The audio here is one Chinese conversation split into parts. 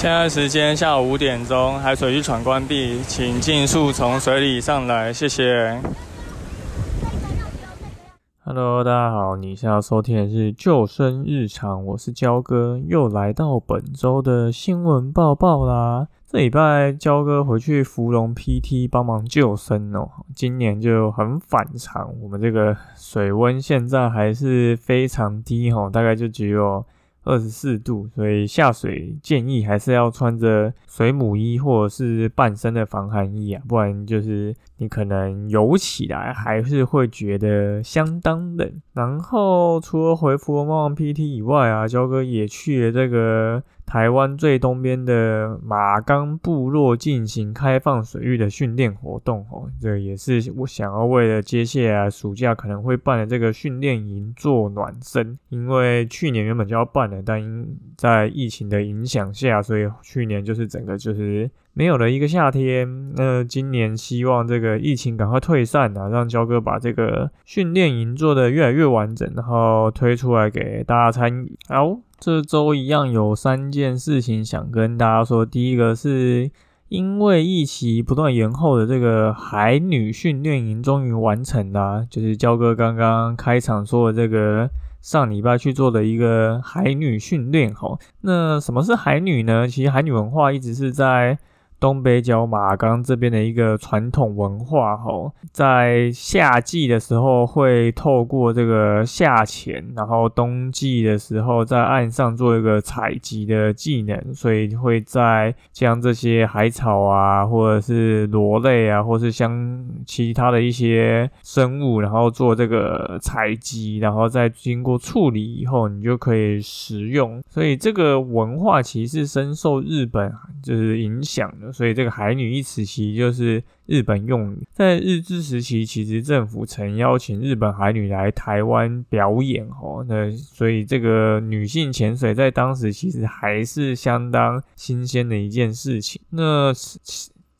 现在时间下午五点钟，海水浴场关闭，请尽速从水里上来，谢谢。Hello，大家好，你现在收听的是救生日常，我是焦哥，又来到本周的新闻报报啦。这礼拜焦哥回去芙蓉 PT 帮忙救生哦，今年就很反常，我们这个水温现在还是非常低哦，大概就只有。二十四度，所以下水建议还是要穿着水母衣或者是半身的防寒衣啊，不然就是你可能游起来还是会觉得相当冷。然后除了回复旺 PT 以外啊，焦哥也去了这个。台湾最东边的马冈部落进行开放水域的训练活动哦，这也是我想要为了接下来暑假可能会办的这个训练营做暖身。因为去年原本就要办的，但因在疫情的影响下，所以去年就是整个就是没有了一个夏天。那今年希望这个疫情赶快退散啊，让焦哥把这个训练营做的越来越完整，然后推出来给大家参与。好。这周一样有三件事情想跟大家说。第一个是因为疫情不断延后的这个海女训练营终于完成了，就是焦哥刚刚开场说的这个上礼拜去做的一个海女训练。吼，那什么是海女呢？其实海女文化一直是在。东北角马冈这边的一个传统文化，吼，在夏季的时候会透过这个下潜，然后冬季的时候在岸上做一个采集的技能，所以会在将这些海草啊，或者是螺类啊，或是相其他的一些生物，然后做这个采集，然后再经过处理以后，你就可以食用。所以这个文化其实深受日本就是影响的。所以这个海女一词其实就是日本用语，在日治时期，其实政府曾邀请日本海女来台湾表演哦。那所以这个女性潜水在当时其实还是相当新鲜的一件事情。那。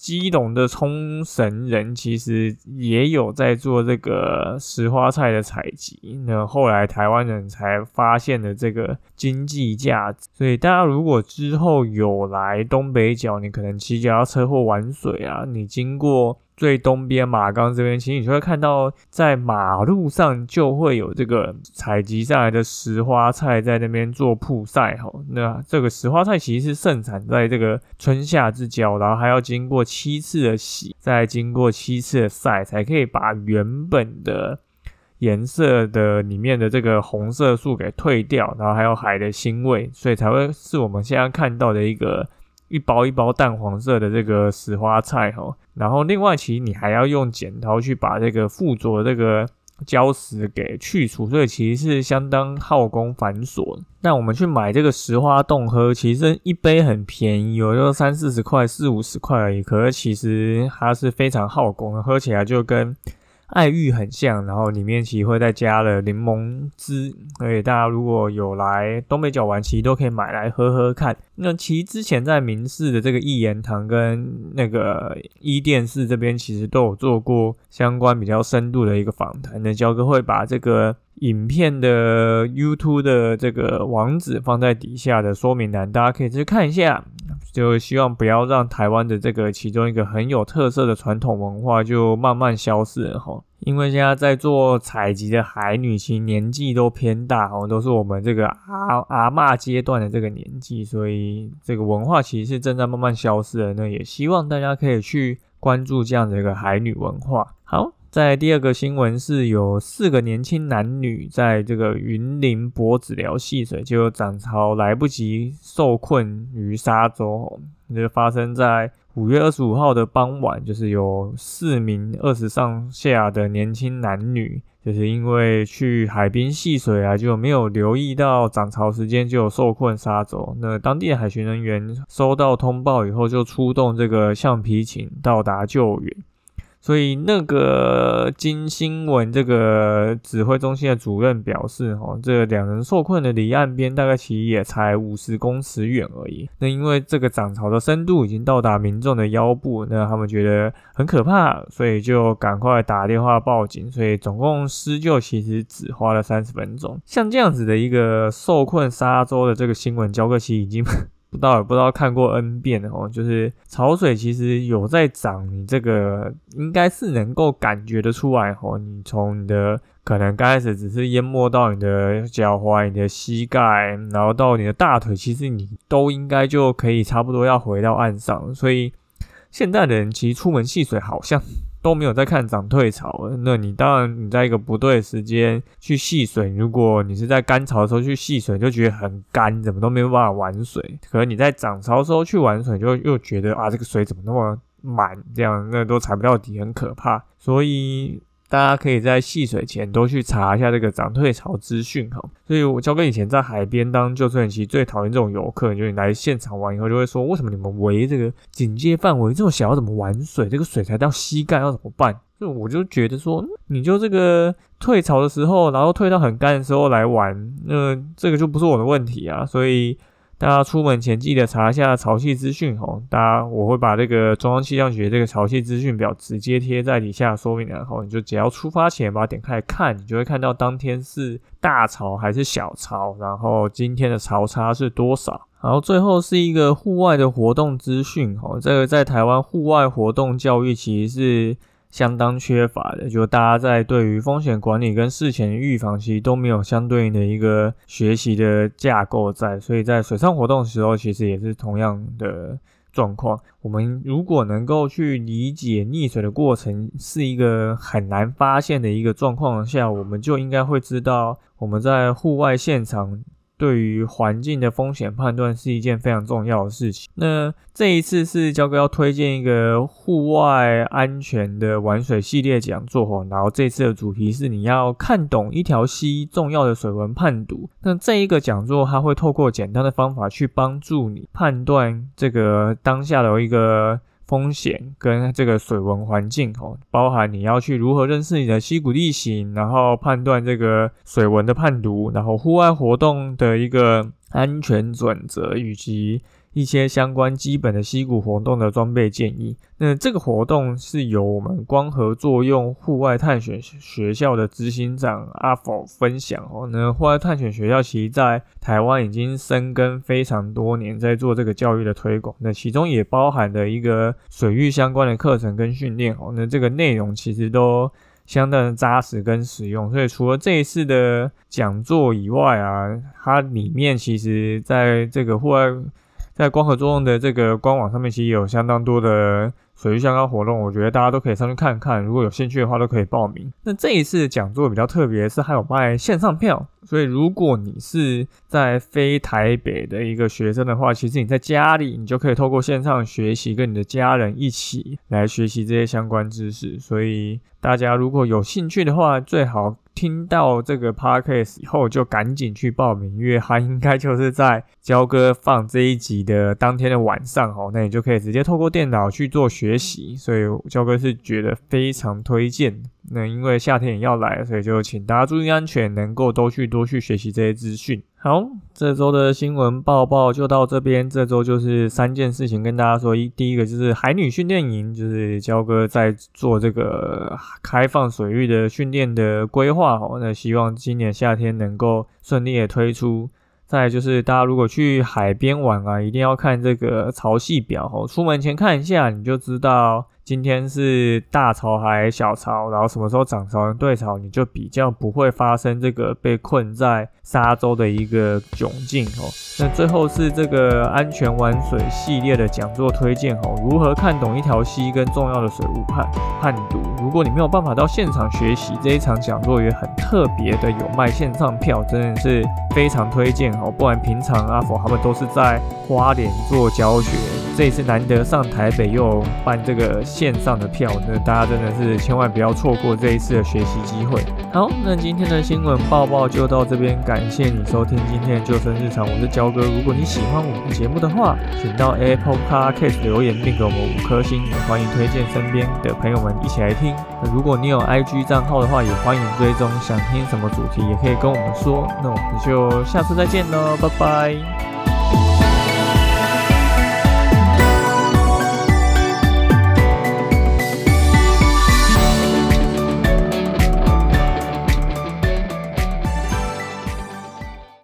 基隆的冲绳人其实也有在做这个石花菜的采集，那后来台湾人才发现了这个经济价值。所以大家如果之后有来东北角，你可能骑脚踏车或玩水啊，你经过。最东边马冈这边，其实你就会看到，在马路上就会有这个采集上来的石花菜在那边做曝晒哈。那这个石花菜其实是盛产在这个春夏之交，然后还要经过七次的洗，再经过七次的晒，才可以把原本的颜色的里面的这个红色素给退掉，然后还有海的腥味，所以才会是我们现在看到的一个。一包一包淡黄色的这个石花菜哈，然后另外其实你还要用剪刀去把这个附着这个礁石给去除，所以其实是相当耗工繁琐。那我们去买这个石花冻喝，其实一杯很便宜，有就三四十块、四五十块而已，可是其实它是非常耗工的，喝起来就跟。爱玉很像，然后里面其实会再加了柠檬汁，所以大家如果有来东北角玩，其实都可以买来喝喝看。那其实之前在明寺的这个一言堂跟那个伊甸寺这边，其实都有做过相关比较深度的一个访谈。那焦哥会把这个。影片的 YouTube 的这个网址放在底下的说明栏，大家可以去看一下。就希望不要让台湾的这个其中一个很有特色的传统文化就慢慢消失了哈。因为现在在做采集的海女，其实年纪都偏大哦，都是我们这个阿阿嬷阶段的这个年纪，所以这个文化其实是正在慢慢消失的。那也希望大家可以去关注这样的一个海女文化。在第二个新闻是有四个年轻男女在这个云林博子寮戏水，就涨潮来不及受困于沙洲，就发生在五月二十五号的傍晚，就是有四名二十上下的年轻男女就是因为去海滨戏水啊，就没有留意到涨潮时间就有受困沙洲。那当地的海巡人员收到通报以后，就出动这个橡皮艇到达救援。所以那个金新闻这个指挥中心的主任表示，哈，这两人受困的离岸边大概其实也才五十公尺远而已。那因为这个涨潮的深度已经到达民众的腰部，那他们觉得很可怕，所以就赶快打电话报警。所以总共施救其实只花了三十分钟。像这样子的一个受困沙洲的这个新闻，焦克奇已经。不知道也不知道看过 N 遍哦，就是潮水其实有在涨，你这个应该是能够感觉得出来哦。你从你的可能刚开始只是淹没到你的脚踝、你的膝盖，然后到你的大腿，其实你都应该就可以差不多要回到岸上。所以现在的人其实出门戏水好像。都没有在看涨退潮，那你当然你在一个不对的时间去戏水，如果你是在干潮的时候去戏水，就觉得很干，怎么都没有办法玩水。可能你在涨潮的时候去玩水，就又觉得啊，这个水怎么那么满，这样那都踩不到底，很可怕。所以。大家可以在戏水前都去查一下这个涨退潮资讯哈。所以我教哥以前在海边当救生员，其实最讨厌这种游客，就是你来现场玩以后就会说，为什么你们围这个警戒范围这么小，要怎么玩水？这个水才到膝盖，要怎么办？就我就觉得说，你就这个退潮的时候，然后退到很干的时候来玩，那这个就不是我的问题啊。所以。大家出门前记得查一下潮汐资讯哦。大家，我会把这个中央气象局这个潮汐资讯表直接贴在底下说明栏后，你就只要出发前把它点开看，你就会看到当天是大潮还是小潮，然后今天的潮差是多少。然后最后是一个户外的活动资讯哦。这个在台湾户外活动教育其实是。相当缺乏的，就大家在对于风险管理跟事前预防，其实都没有相对应的一个学习的架构在，所以在水上活动的时候，其实也是同样的状况。我们如果能够去理解溺水的过程是一个很难发现的一个状况下，我们就应该会知道我们在户外现场。对于环境的风险判断是一件非常重要的事情。那这一次是焦哥要推荐一个户外安全的玩水系列讲座哦，然后这次的主题是你要看懂一条溪重要的水文判读。那这一个讲座它会透过简单的方法去帮助你判断这个当下的一个。风险跟这个水文环境哦，包含你要去如何认识你的溪谷地形，然后判断这个水文的判读，然后户外活动的一个安全准则以及。一些相关基本的溪谷活动的装备建议。那这个活动是由我们光合作用户外探险学校的执行长阿否分享哦。那户外探险学校其实在台湾已经生根非常多年，在做这个教育的推广。那其中也包含的一个水域相关的课程跟训练哦。那这个内容其实都相当的扎实跟实用。所以除了这一次的讲座以外啊，它里面其实在这个户外在光合作用的这个官网上面，其实有相当多的水域相关活动，我觉得大家都可以上去看看。如果有兴趣的话，都可以报名。那这一次讲座比较特别，是还有卖线上票，所以如果你是在非台北的一个学生的话，其实你在家里，你就可以透过线上学习，跟你的家人一起来学习这些相关知识。所以大家如果有兴趣的话，最好。听到这个 podcast 以后，就赶紧去报名，因为他应该就是在焦哥放这一集的当天的晚上哦，那你就可以直接透过电脑去做学习，所以焦哥是觉得非常推荐。那因为夏天也要来，所以就请大家注意安全，能够多去多去学习这些资讯。好，这周的新闻报报就到这边。这周就是三件事情跟大家说：一，第一个就是海女训练营，就是焦哥在做这个开放水域的训练的规划哦。那希望今年夏天能够顺利的推出。再就是大家如果去海边玩啊，一定要看这个潮汐表哦，出门前看一下，你就知道。今天是大潮还小潮，然后什么时候涨潮、对潮，你就比较不会发生这个被困在沙洲的一个窘境哦。那最后是这个安全玩水系列的讲座推荐哦，如何看懂一条溪跟重要的水务判判读。如果你没有办法到现场学习，这一场讲座也很特别的有卖线上票，真的是非常推荐哦。不然平常阿佛他们都是在花莲做教学，这一次难得上台北又办这个。线上的票，那大家真的是千万不要错过这一次的学习机会。好，那今天的新闻报报就到这边，感谢你收听今天的救生日常，我是焦哥。如果你喜欢我们的节目的话，请到 Apple Podcast 留言并给我们五颗星，也欢迎推荐身边的朋友们一起来听。那如果你有 IG 账号的话，也欢迎追踪。想听什么主题也可以跟我们说。那我们就下次再见喽，拜拜。